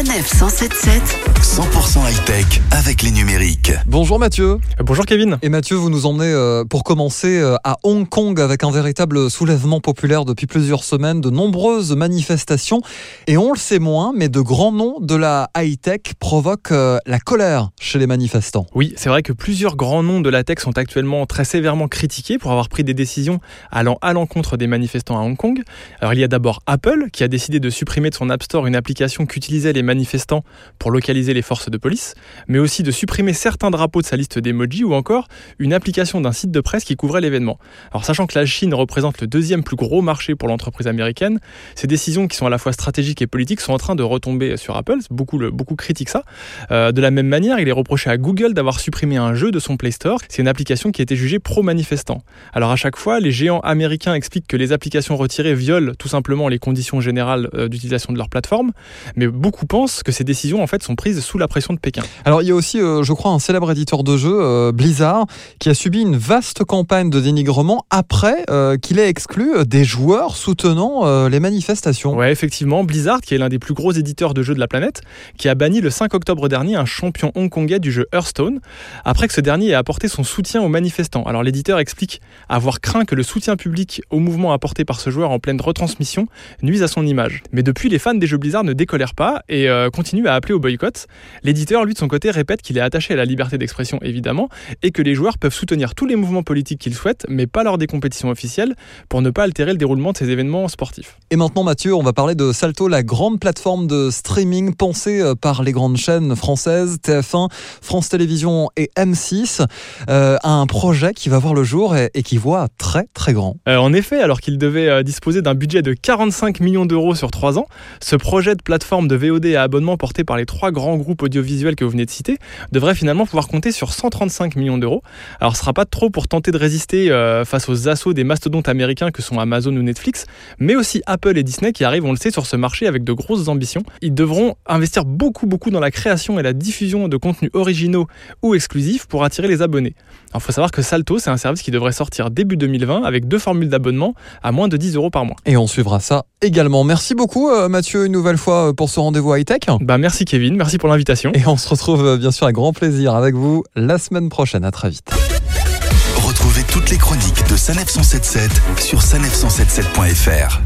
Sanef 177. 100% high-tech avec les numériques. Bonjour Mathieu. Bonjour Kevin. Et Mathieu, vous nous emmenez euh, pour commencer euh, à Hong Kong avec un véritable soulèvement populaire depuis plusieurs semaines, de nombreuses manifestations. Et on le sait moins, mais de grands noms de la high-tech provoquent euh, la colère chez les manifestants. Oui, c'est vrai que plusieurs grands noms de la tech sont actuellement très sévèrement critiqués pour avoir pris des décisions allant à l'encontre des manifestants à Hong Kong. Alors il y a d'abord Apple qui a décidé de supprimer de son App Store une application qu'utilisaient les manifestants pour localiser les forces de police, mais aussi de supprimer certains drapeaux de sa liste d'emojis ou encore une application d'un site de presse qui couvrait l'événement. Alors sachant que la Chine représente le deuxième plus gros marché pour l'entreprise américaine, ces décisions qui sont à la fois stratégiques et politiques sont en train de retomber sur Apple. Beaucoup, beaucoup critiquent ça. Euh, de la même manière, il est reproché à Google d'avoir supprimé un jeu de son Play Store. C'est une application qui a été jugée pro-manifestant. Alors à chaque fois, les géants américains expliquent que les applications retirées violent tout simplement les conditions générales euh, d'utilisation de leur plateforme, mais beaucoup pensent que ces décisions en fait sont prises sous la pression de Pékin. Alors il y a aussi, euh, je crois, un célèbre éditeur de jeux, euh, Blizzard, qui a subi une vaste campagne de dénigrement après euh, qu'il ait exclu des joueurs soutenant les manifestations. Ouais, effectivement, Blizzard, qui est l'un des plus gros éditeurs de jeux de la planète, qui a banni le 5 octobre dernier un champion hongkongais du jeu Hearthstone, après que ce dernier ait apporté son soutien aux manifestants. Alors l'éditeur explique avoir craint que le soutien public au mouvement apporté par ce joueur en pleine retransmission nuise à son image. Mais depuis, les fans des jeux Blizzard ne décolèrent pas et continuent à appeler au boycott. L'éditeur, lui, de son côté, répète qu'il est attaché à la liberté d'expression, évidemment, et que les joueurs peuvent soutenir tous les mouvements politiques qu'ils souhaitent, mais pas lors des compétitions officielles, pour ne pas altérer le déroulement de ces événements sportifs. Et maintenant, Mathieu, on va parler de Salto, la grande plateforme de streaming pensée euh, par les grandes chaînes françaises, TF1, France Télévisions et M6, euh, un projet qui va voir le jour et, et qui voit très très grand. Euh, en effet, alors qu'il devait disposer d'un budget de 45 millions d'euros sur 3 ans, ce projet de plateforme de VOD à abonnement porté par les trois grands groupes audiovisuels que vous venez de citer devrait finalement pouvoir compter sur 135 millions d'euros. Alors ce sera pas trop pour tenter de résister euh, face aux assauts des mastodontes américains que sont Amazon ou Netflix, mais aussi Apple et Disney qui arrivent, on le sait, sur ce marché avec de grosses ambitions. Ils devront investir beaucoup beaucoup dans la création et la diffusion de contenus originaux ou exclusifs pour attirer les abonnés. Alors il faut savoir que Salto, c'est un service qui devrait sortir début 2020 avec deux formules d'abonnement à moins de 10 euros par mois. Et on suivra ça également. Merci beaucoup euh, Mathieu une nouvelle fois euh, pour ce rendez-vous high-tech. Bah merci Kevin, merci pour l'invitation. Et on se retrouve euh, bien sûr grand plaisir avec vous la semaine prochaine. À très vite. Retrouvez toutes les chroniques de Sanef 177 sur sanef177.fr.